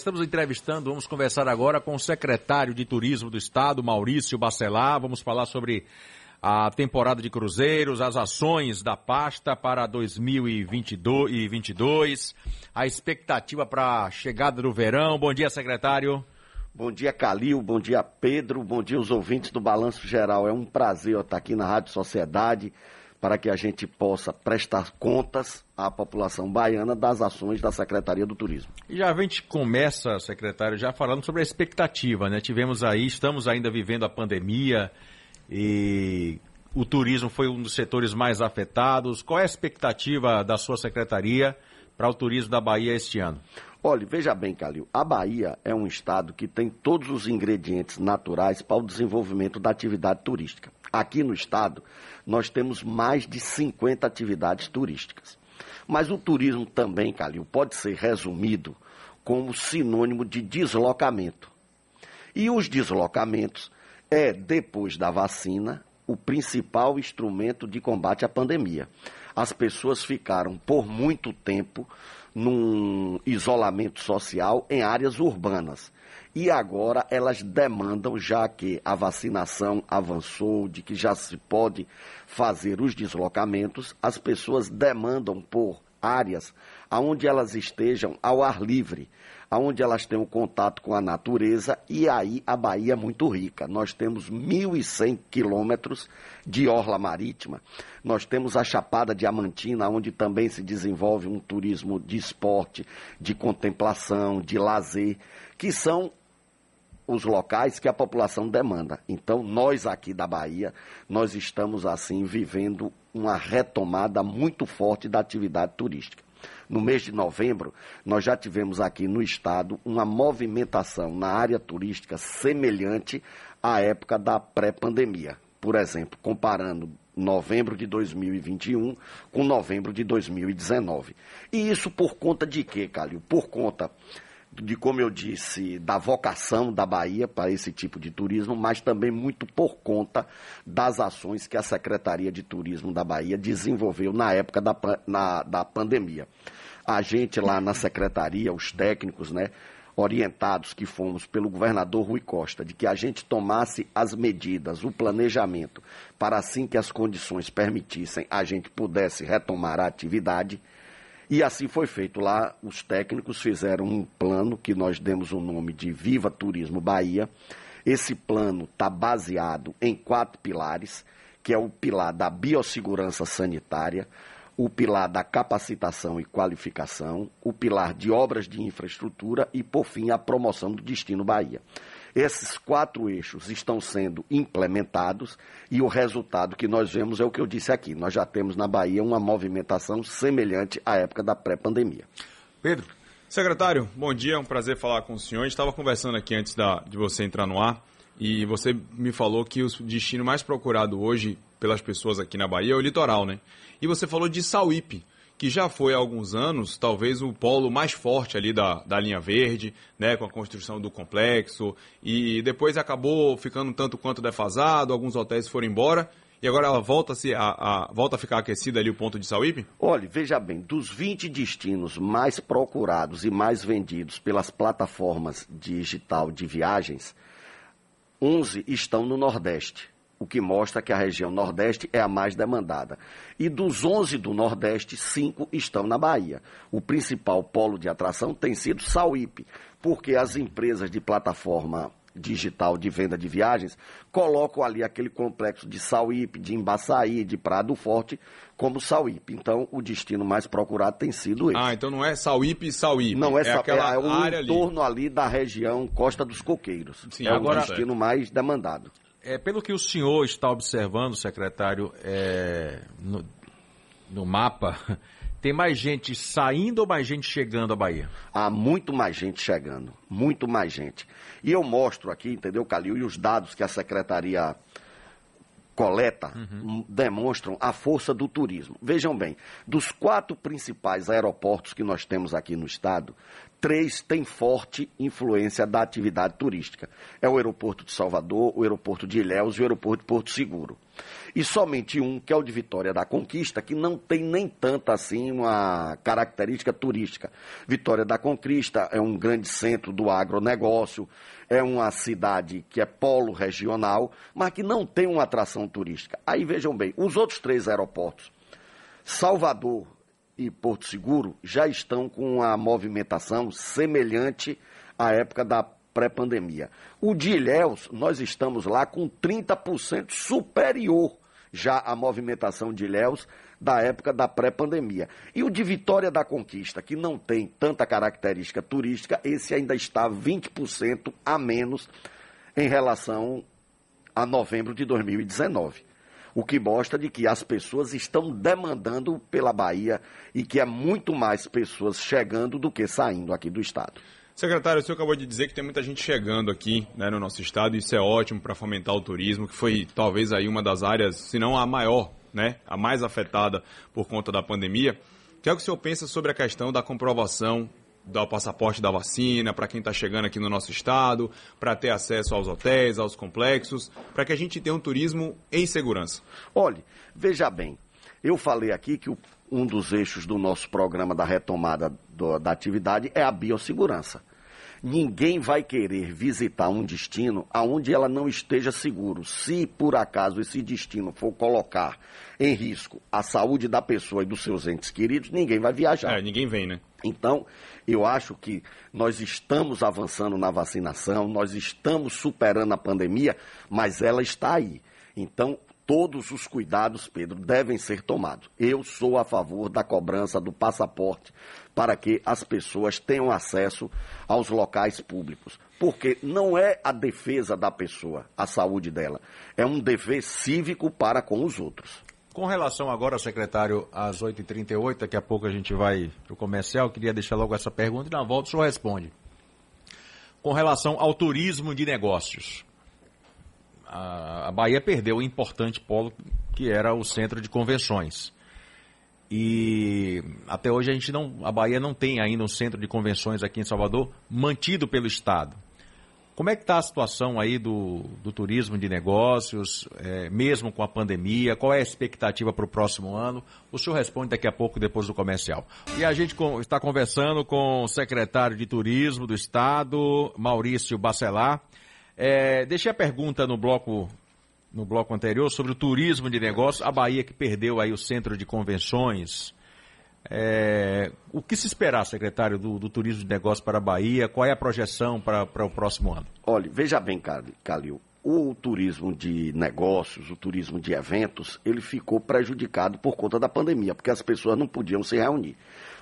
Estamos entrevistando, vamos conversar agora com o secretário de Turismo do Estado, Maurício Bacelar. Vamos falar sobre a temporada de cruzeiros, as ações da pasta para 2022, a expectativa para a chegada do verão. Bom dia, secretário. Bom dia, Calil. Bom dia, Pedro. Bom dia, os ouvintes do Balanço Geral. É um prazer estar aqui na Rádio Sociedade para que a gente possa prestar contas à população baiana das ações da Secretaria do Turismo. E já a gente começa, secretário, já falando sobre a expectativa, né? Tivemos aí, estamos ainda vivendo a pandemia e o turismo foi um dos setores mais afetados. Qual é a expectativa da sua secretaria para o turismo da Bahia este ano? Olha, veja bem, Calil, a Bahia é um estado que tem todos os ingredientes naturais para o desenvolvimento da atividade turística. Aqui no estado, nós temos mais de 50 atividades turísticas. Mas o turismo também, Calil, pode ser resumido como sinônimo de deslocamento. E os deslocamentos é, depois da vacina, o principal instrumento de combate à pandemia. As pessoas ficaram por muito tempo num isolamento social em áreas urbanas. E agora elas demandam, já que a vacinação avançou, de que já se pode fazer os deslocamentos, as pessoas demandam por áreas onde elas estejam ao ar livre, onde elas tenham contato com a natureza, e aí a Bahia é muito rica. Nós temos 1.100 quilômetros de orla marítima, nós temos a Chapada Diamantina, onde também se desenvolve um turismo de esporte, de contemplação, de lazer, que são os locais que a população demanda. Então, nós aqui da Bahia, nós estamos assim vivendo uma retomada muito forte da atividade turística. No mês de novembro, nós já tivemos aqui no estado uma movimentação na área turística semelhante à época da pré-pandemia. Por exemplo, comparando novembro de 2021 com novembro de 2019. E isso por conta de quê, Calil? Por conta de, como eu disse, da vocação da Bahia para esse tipo de turismo, mas também muito por conta das ações que a Secretaria de Turismo da Bahia desenvolveu na época da, na, da pandemia a gente lá na secretaria, os técnicos, né, orientados que fomos pelo governador Rui Costa, de que a gente tomasse as medidas, o planejamento, para assim que as condições permitissem, a gente pudesse retomar a atividade. E assim foi feito. Lá, os técnicos fizeram um plano que nós demos o nome de Viva Turismo Bahia. Esse plano está baseado em quatro pilares, que é o pilar da biossegurança sanitária, o pilar da capacitação e qualificação, o pilar de obras de infraestrutura e, por fim, a promoção do destino Bahia. Esses quatro eixos estão sendo implementados e o resultado que nós vemos é o que eu disse aqui. Nós já temos na Bahia uma movimentação semelhante à época da pré-pandemia. Pedro. Secretário, bom dia, é um prazer falar com o senhor. Estava conversando aqui antes da, de você entrar no ar e você me falou que o destino mais procurado hoje pelas pessoas aqui na Bahia é o litoral, né? E você falou de Sauípe, que já foi há alguns anos, talvez o polo mais forte ali da, da linha verde, né, com a construção do complexo, e depois acabou ficando tanto quanto defasado, alguns hotéis foram embora, e agora ela volta se, a, a, volta a ficar aquecida ali o ponto de Sauípe? Olha, veja bem, dos 20 destinos mais procurados e mais vendidos pelas plataformas digital de viagens, 11 estão no Nordeste o que mostra que a região Nordeste é a mais demandada. E dos 11 do Nordeste, 5 estão na Bahia. O principal polo de atração tem sido Sauípe, porque as empresas de plataforma digital de venda de viagens colocam ali aquele complexo de Sauípe, de Embaçaí, de Prado Forte como Sauípe. Então, o destino mais procurado tem sido esse. Ah, então não é Sauípe e Sauípe. Não é, é aquela é o área entorno ali. ali. da região Costa dos Coqueiros. Sim, é agora... o destino mais demandado. É, pelo que o senhor está observando, secretário, é, no, no mapa, tem mais gente saindo ou mais gente chegando à Bahia? Há muito mais gente chegando, muito mais gente. E eu mostro aqui, entendeu, Calil, e os dados que a secretaria coleta uhum. demonstram a força do turismo. Vejam bem, dos quatro principais aeroportos que nós temos aqui no estado, três têm forte influência da atividade turística. É o aeroporto de Salvador, o aeroporto de Ilhéus e o aeroporto de Porto Seguro. E somente um, que é o de Vitória da Conquista, que não tem nem tanta assim uma característica turística. Vitória da Conquista é um grande centro do agronegócio, é uma cidade que é polo regional, mas que não tem uma atração turística. Aí vejam bem, os outros três aeroportos, Salvador, e Porto Seguro já estão com uma movimentação semelhante à época da pré-pandemia. O de Ilhéus, nós estamos lá com 30% superior já à movimentação de Ilhéus da época da pré-pandemia. E o de Vitória da Conquista, que não tem tanta característica turística, esse ainda está 20% a menos em relação a novembro de 2019 o que mostra de que as pessoas estão demandando pela Bahia e que é muito mais pessoas chegando do que saindo aqui do estado. Secretário, o senhor acabou de dizer que tem muita gente chegando aqui né, no nosso estado, isso é ótimo para fomentar o turismo, que foi talvez aí uma das áreas, se não a maior, né, a mais afetada por conta da pandemia. O que é que o senhor pensa sobre a questão da comprovação dar o passaporte da vacina para quem está chegando aqui no nosso estado, para ter acesso aos hotéis, aos complexos, para que a gente tenha um turismo em segurança. Olhe, veja bem, eu falei aqui que um dos eixos do nosso programa da retomada do, da atividade é a biossegurança. Ninguém vai querer visitar um destino aonde ela não esteja seguro. Se por acaso esse destino for colocar em risco a saúde da pessoa e dos seus entes queridos, ninguém vai viajar. É, ninguém vem, né? Então, eu acho que nós estamos avançando na vacinação, nós estamos superando a pandemia, mas ela está aí. Então, todos os cuidados, Pedro, devem ser tomados. Eu sou a favor da cobrança do passaporte para que as pessoas tenham acesso aos locais públicos. Porque não é a defesa da pessoa, a saúde dela, é um dever cívico para com os outros. Com relação agora, secretário, às 8h38, daqui a pouco a gente vai para o comercial, eu queria deixar logo essa pergunta e na volta o senhor responde. Com relação ao turismo de negócios, a Bahia perdeu um importante polo que era o centro de convenções. E até hoje a gente não, a Bahia não tem ainda um centro de convenções aqui em Salvador mantido pelo Estado. Como é que está a situação aí do, do turismo de negócios, é, mesmo com a pandemia? Qual é a expectativa para o próximo ano? O senhor responde daqui a pouco, depois do comercial. E a gente com, está conversando com o secretário de Turismo do Estado, Maurício Bacelar. É, deixei a pergunta no bloco, no bloco anterior sobre o turismo de negócios. A Bahia que perdeu aí o centro de convenções, é, o que se esperar, secretário, do, do, turismo de negócio para a Bahia? Qual é a projeção para, para o próximo ano? Olha, veja bem, Calil, o turismo de negócios, o turismo de eventos, ele ficou prejudicado por conta da pandemia, porque as pessoas não podiam se reunir.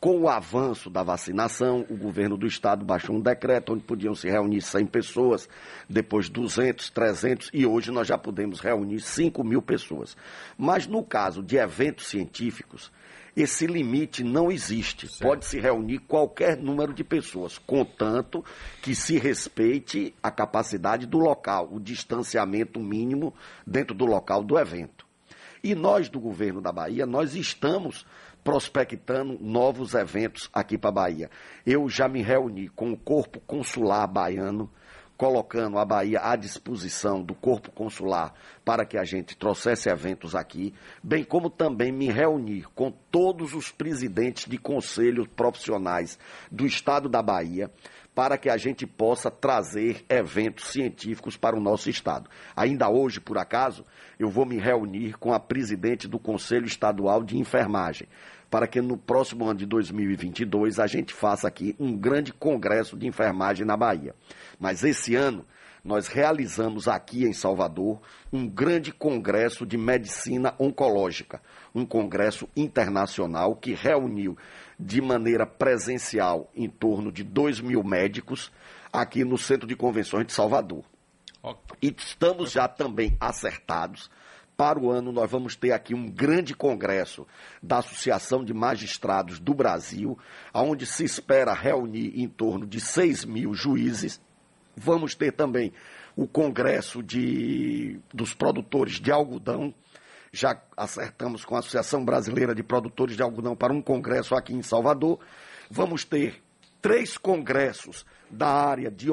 Com o avanço da vacinação, o governo do estado baixou um decreto onde podiam se reunir 100 pessoas, depois 200, 300 e hoje nós já podemos reunir 5 mil pessoas. Mas no caso de eventos científicos, esse limite não existe. Pode se reunir qualquer número de pessoas, contanto que se respeite a capacidade do local, o distanciamento mínimo dentro do local do evento. E nós do governo da Bahia, nós estamos prospectando novos eventos aqui para a Bahia. Eu já me reuni com o Corpo Consular Baiano, colocando a Bahia à disposição do Corpo Consular para que a gente trouxesse eventos aqui, bem como também me reunir com todos os presidentes de conselhos profissionais do Estado da Bahia para que a gente possa trazer eventos científicos para o nosso Estado. Ainda hoje, por acaso, eu vou me reunir com a presidente do Conselho Estadual de Enfermagem, para que no próximo ano de 2022 a gente faça aqui um grande congresso de enfermagem na Bahia. Mas esse ano nós realizamos aqui em Salvador um grande congresso de medicina oncológica, um congresso internacional que reuniu de maneira presencial em torno de 2 mil médicos aqui no Centro de Convenções de Salvador. E estamos já também acertados para o ano, nós vamos ter aqui um grande congresso da Associação de Magistrados do Brasil, onde se espera reunir em torno de 6 mil juízes. Vamos ter também o congresso de, dos produtores de algodão. Já acertamos com a Associação Brasileira de Produtores de Algodão para um congresso aqui em Salvador. Vamos ter três congressos da área de,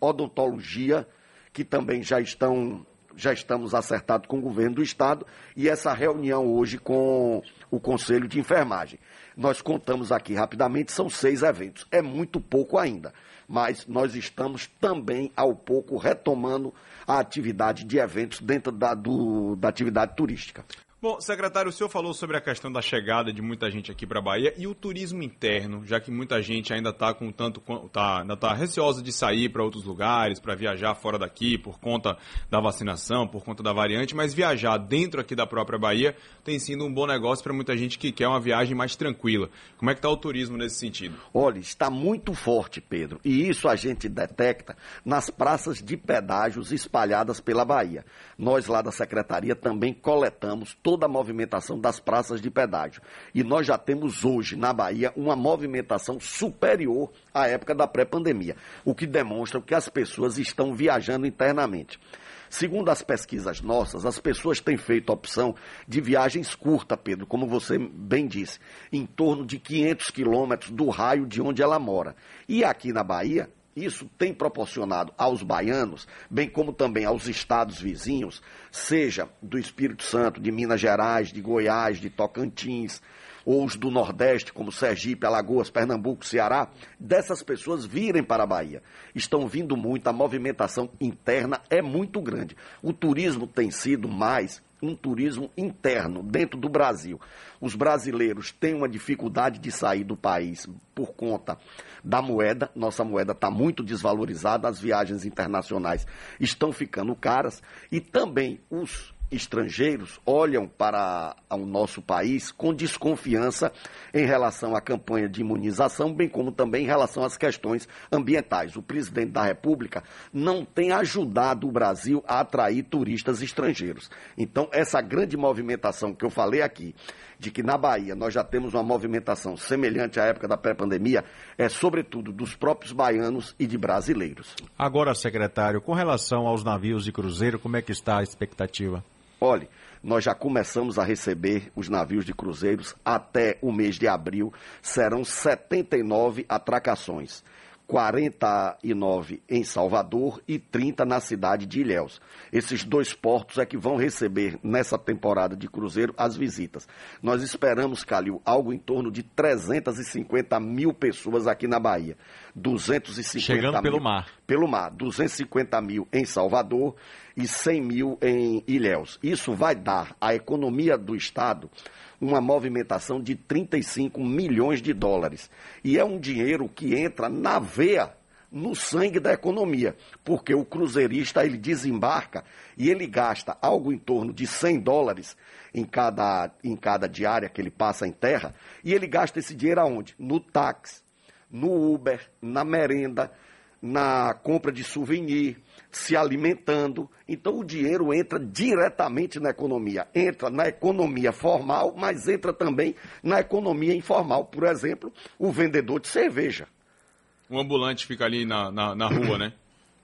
odontologia, que também já estão já estamos acertados com o governo do estado e essa reunião hoje com o Conselho de Enfermagem. Nós contamos aqui rapidamente, são seis eventos. É muito pouco ainda, mas nós estamos também, ao pouco, retomando a atividade de eventos dentro da, do, da atividade turística. Bom, secretário, o senhor falou sobre a questão da chegada de muita gente aqui para a Bahia e o turismo interno, já que muita gente ainda está com tanto tá, ainda está receosa de sair para outros lugares, para viajar fora daqui por conta da vacinação, por conta da variante, mas viajar dentro aqui da própria Bahia tem sido um bom negócio para muita gente que quer uma viagem mais tranquila. Como é que está o turismo nesse sentido? Olha, está muito forte, Pedro, e isso a gente detecta nas praças de pedágios espalhadas pela Bahia. Nós lá da secretaria também coletamos todo toda a movimentação das praças de pedágio. E nós já temos hoje na Bahia uma movimentação superior à época da pré-pandemia, o que demonstra que as pessoas estão viajando internamente. Segundo as pesquisas nossas, as pessoas têm feito opção de viagens curtas, Pedro, como você bem disse, em torno de 500 quilômetros do raio de onde ela mora. E aqui na Bahia, isso tem proporcionado aos baianos, bem como também aos estados vizinhos, seja do Espírito Santo, de Minas Gerais, de Goiás, de Tocantins, ou os do Nordeste, como Sergipe, Alagoas, Pernambuco, Ceará, dessas pessoas virem para a Bahia. Estão vindo muito, a movimentação interna é muito grande. O turismo tem sido mais um turismo interno dentro do Brasil. Os brasileiros têm uma dificuldade de sair do país por conta da moeda. Nossa moeda está muito desvalorizada, as viagens internacionais estão ficando caras e também os estrangeiros olham para o nosso país com desconfiança em relação à campanha de imunização, bem como também em relação às questões ambientais. O presidente da República não tem ajudado o Brasil a atrair turistas estrangeiros. Então, essa grande movimentação que eu falei aqui, de que na Bahia nós já temos uma movimentação semelhante à época da pré-pandemia, é sobretudo dos próprios baianos e de brasileiros. Agora, secretário, com relação aos navios de cruzeiro, como é que está a expectativa? Olhe, nós já começamos a receber os navios de cruzeiros até o mês de abril. Serão 79 atracações. 49 em Salvador e 30 na cidade de Ilhéus. Esses dois portos é que vão receber nessa temporada de cruzeiro as visitas. Nós esperamos, Calil, algo em torno de 350 mil pessoas aqui na Bahia. 250 Chegando mil, pelo mar. Pelo mar. 250 mil em Salvador e 100 mil em Ilhéus. Isso vai dar à economia do Estado uma movimentação de 35 milhões de dólares. E é um dinheiro que entra na veia, no sangue da economia, porque o cruzeirista ele desembarca e ele gasta algo em torno de 100 dólares em cada, em cada diária que ele passa em terra, e ele gasta esse dinheiro aonde? No táxi, no Uber, na merenda, na compra de souvenir, se alimentando. Então o dinheiro entra diretamente na economia. Entra na economia formal, mas entra também na economia informal. Por exemplo, o vendedor de cerveja. O ambulante fica ali na, na, na rua, né?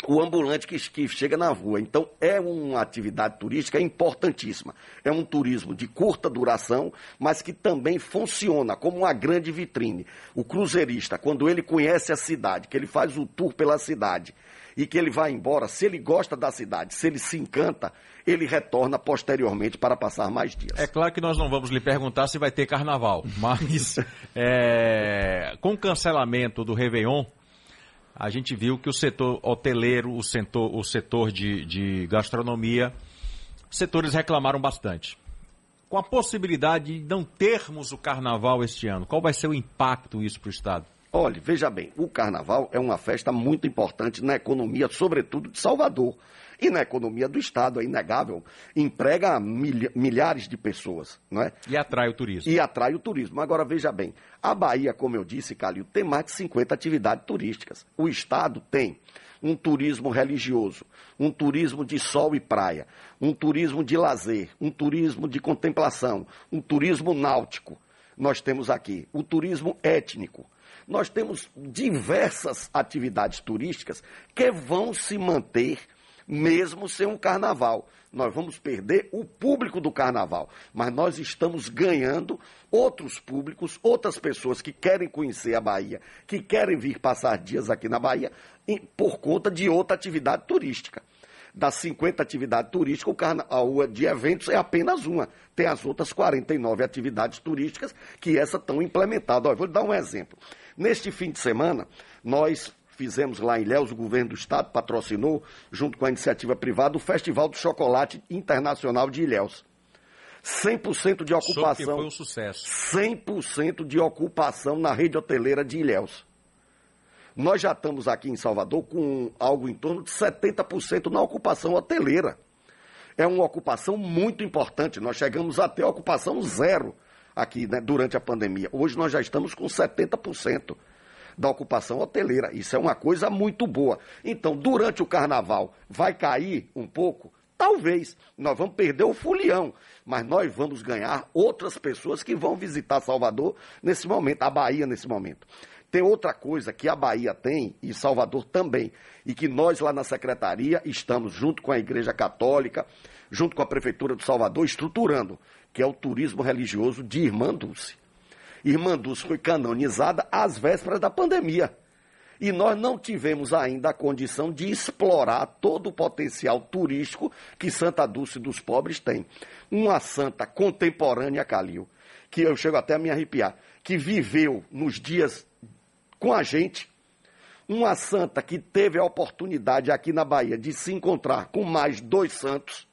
O ambulante que, que, chega na rua. Então, é uma atividade turística importantíssima. É um turismo de curta duração, mas que também funciona como uma grande vitrine. O cruzeirista, quando ele conhece a cidade, que ele faz o tour pela cidade e que ele vai embora, se ele gosta da cidade, se ele se encanta, ele retorna posteriormente para passar mais dias. É claro que nós não vamos lhe perguntar se vai ter carnaval, mas é, com o cancelamento do Réveillon, a gente viu que o setor hoteleiro, o setor, o setor de, de gastronomia, setores reclamaram bastante. Com a possibilidade de não termos o carnaval este ano, qual vai ser o impacto isso para o Estado? Olhe, veja bem, o carnaval é uma festa muito importante na economia, sobretudo de Salvador. E na economia do Estado, é inegável, emprega milhares de pessoas, não é? E atrai o turismo. E atrai o turismo. Agora, veja bem, a Bahia, como eu disse, Calil, tem mais de 50 atividades turísticas. O Estado tem um turismo religioso, um turismo de sol e praia, um turismo de lazer, um turismo de contemplação, um turismo náutico. Nós temos aqui o turismo étnico. Nós temos diversas atividades turísticas que vão se manter mesmo sem um carnaval. Nós vamos perder o público do carnaval, mas nós estamos ganhando outros públicos, outras pessoas que querem conhecer a Bahia, que querem vir passar dias aqui na Bahia, por conta de outra atividade turística das 50 atividades turísticas, o carnaval de eventos é apenas uma. Tem as outras 49 atividades turísticas que essas estão implementadas. Olha, vou dar um exemplo. Neste fim de semana, nós fizemos lá em Ilhéus, o governo do estado patrocinou, junto com a iniciativa privada, o Festival do Chocolate Internacional de Ilhéus. 100% de ocupação. foi um sucesso. 100% de ocupação na rede hoteleira de Ilhéus. Nós já estamos aqui em Salvador com algo em torno de 70% na ocupação hoteleira. É uma ocupação muito importante. Nós chegamos até ocupação zero aqui né, durante a pandemia. Hoje nós já estamos com 70% da ocupação hoteleira. Isso é uma coisa muito boa. Então, durante o carnaval, vai cair um pouco? Talvez. Nós vamos perder o fulião, mas nós vamos ganhar outras pessoas que vão visitar Salvador nesse momento, a Bahia nesse momento. Tem outra coisa que a Bahia tem, e Salvador também, e que nós lá na Secretaria estamos, junto com a Igreja Católica, junto com a Prefeitura de Salvador, estruturando, que é o turismo religioso de Irmã Dulce. Irmã Dulce foi canonizada às vésperas da pandemia. E nós não tivemos ainda a condição de explorar todo o potencial turístico que Santa Dulce dos Pobres tem. Uma santa contemporânea, Calil, que eu chego até a me arrepiar, que viveu nos dias com a gente. Uma santa que teve a oportunidade aqui na Bahia de se encontrar com mais dois santos,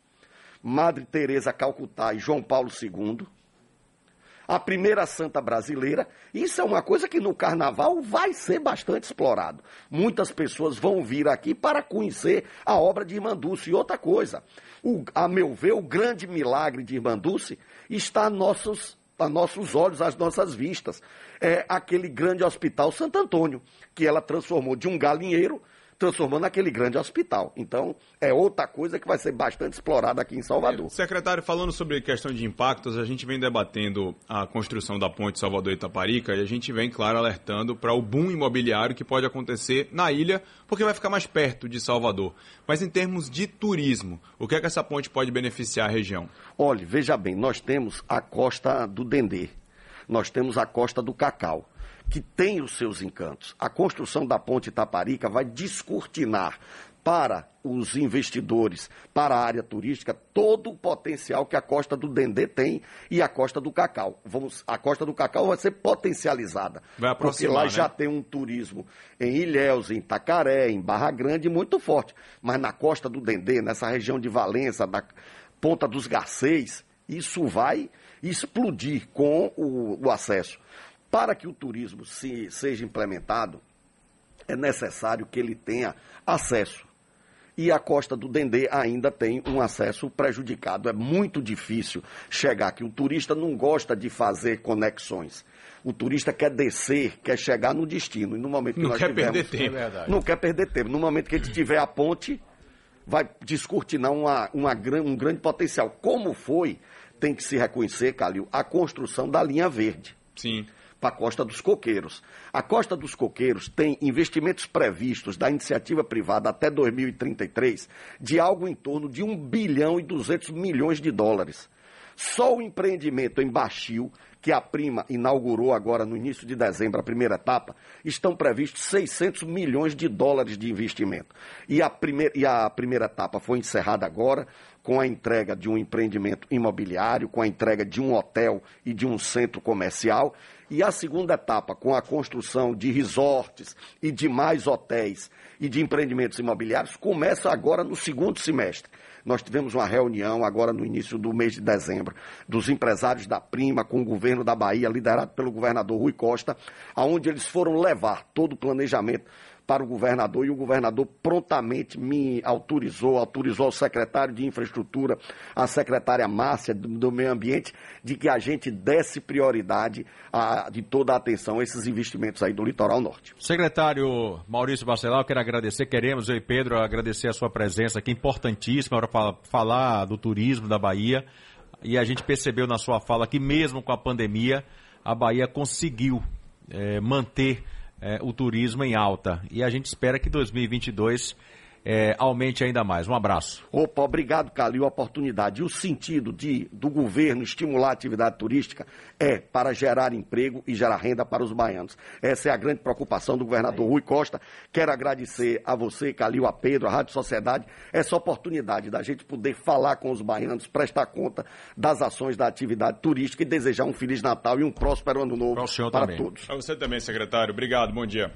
Madre Teresa Calcutá e João Paulo II. A primeira santa brasileira. Isso é uma coisa que no carnaval vai ser bastante explorado. Muitas pessoas vão vir aqui para conhecer a obra de Irmã Dulce. E outra coisa, o, a meu ver, o grande milagre de Irmã Dulce está nossos a nossos olhos, às nossas vistas. É aquele grande hospital Santo Antônio, que ela transformou de um galinheiro transformando aquele grande hospital. Então, é outra coisa que vai ser bastante explorada aqui em Salvador. Secretário, falando sobre questão de impactos, a gente vem debatendo a construção da ponte Salvador-Itaparica e a gente vem, claro, alertando para o boom imobiliário que pode acontecer na ilha, porque vai ficar mais perto de Salvador. Mas em termos de turismo, o que é que essa ponte pode beneficiar a região? Olhe, veja bem, nós temos a costa do Dendê, nós temos a costa do Cacau que tem os seus encantos. A construção da ponte Itaparica vai descortinar para os investidores, para a área turística, todo o potencial que a Costa do Dendê tem e a Costa do Cacau. Vamos, a Costa do Cacau vai ser potencializada. Vai porque lá né? já tem um turismo em Ilhéus, em Itacaré, em Barra Grande, muito forte. Mas na Costa do Dendê, nessa região de Valença, da Ponta dos Garcês, isso vai explodir com o, o acesso. Para que o turismo se, seja implementado, é necessário que ele tenha acesso. E a costa do Dendê ainda tem um acesso prejudicado. É muito difícil chegar aqui. O turista não gosta de fazer conexões. O turista quer descer, quer chegar no destino. E no momento que não nós quer tivermos, perder tempo. É não quer perder tempo. No momento que ele tiver a ponte, vai descortinar uma, uma, um grande potencial. Como foi, tem que se reconhecer, Calil, a construção da linha verde. Sim para a Costa dos Coqueiros. A Costa dos Coqueiros tem investimentos previstos da iniciativa privada até 2033 de algo em torno de 1 bilhão e 200 milhões de dólares. Só o empreendimento em Baixio, que a Prima inaugurou agora no início de dezembro, a primeira etapa, estão previstos 600 milhões de dólares de investimento. E a, primeira, e a primeira etapa foi encerrada agora com a entrega de um empreendimento imobiliário, com a entrega de um hotel e de um centro comercial. E a segunda etapa, com a construção de resorts e de mais hotéis e de empreendimentos imobiliários, começa agora no segundo semestre. Nós tivemos uma reunião agora no início do mês de dezembro dos empresários da Prima com o governo da Bahia, liderado pelo governador Rui Costa, aonde eles foram levar todo o planejamento para o governador e o governador prontamente me autorizou, autorizou o secretário de infraestrutura, a secretária Márcia do, do meio ambiente, de que a gente desse prioridade a, de toda a atenção a esses investimentos aí do litoral norte. Secretário Maurício Bacelar, eu quero agradecer, queremos, eu e Pedro, agradecer a sua presença aqui, importantíssima para falar do turismo da Bahia. E a gente percebeu na sua fala que mesmo com a pandemia, a Bahia conseguiu é, manter é, o turismo em alta. E a gente espera que 2022 é, aumente ainda mais. Um abraço. Opa, obrigado, Calil, a oportunidade. E o sentido de, do governo estimular a atividade turística é para gerar emprego e gerar renda para os baianos. Essa é a grande preocupação do governador Rui Costa. Quero agradecer a você, Calil, a Pedro, a Rádio Sociedade, essa oportunidade da gente poder falar com os baianos, prestar conta das ações da atividade turística e desejar um Feliz Natal e um próspero Ano Novo para, para todos. A você também, secretário. Obrigado, bom dia.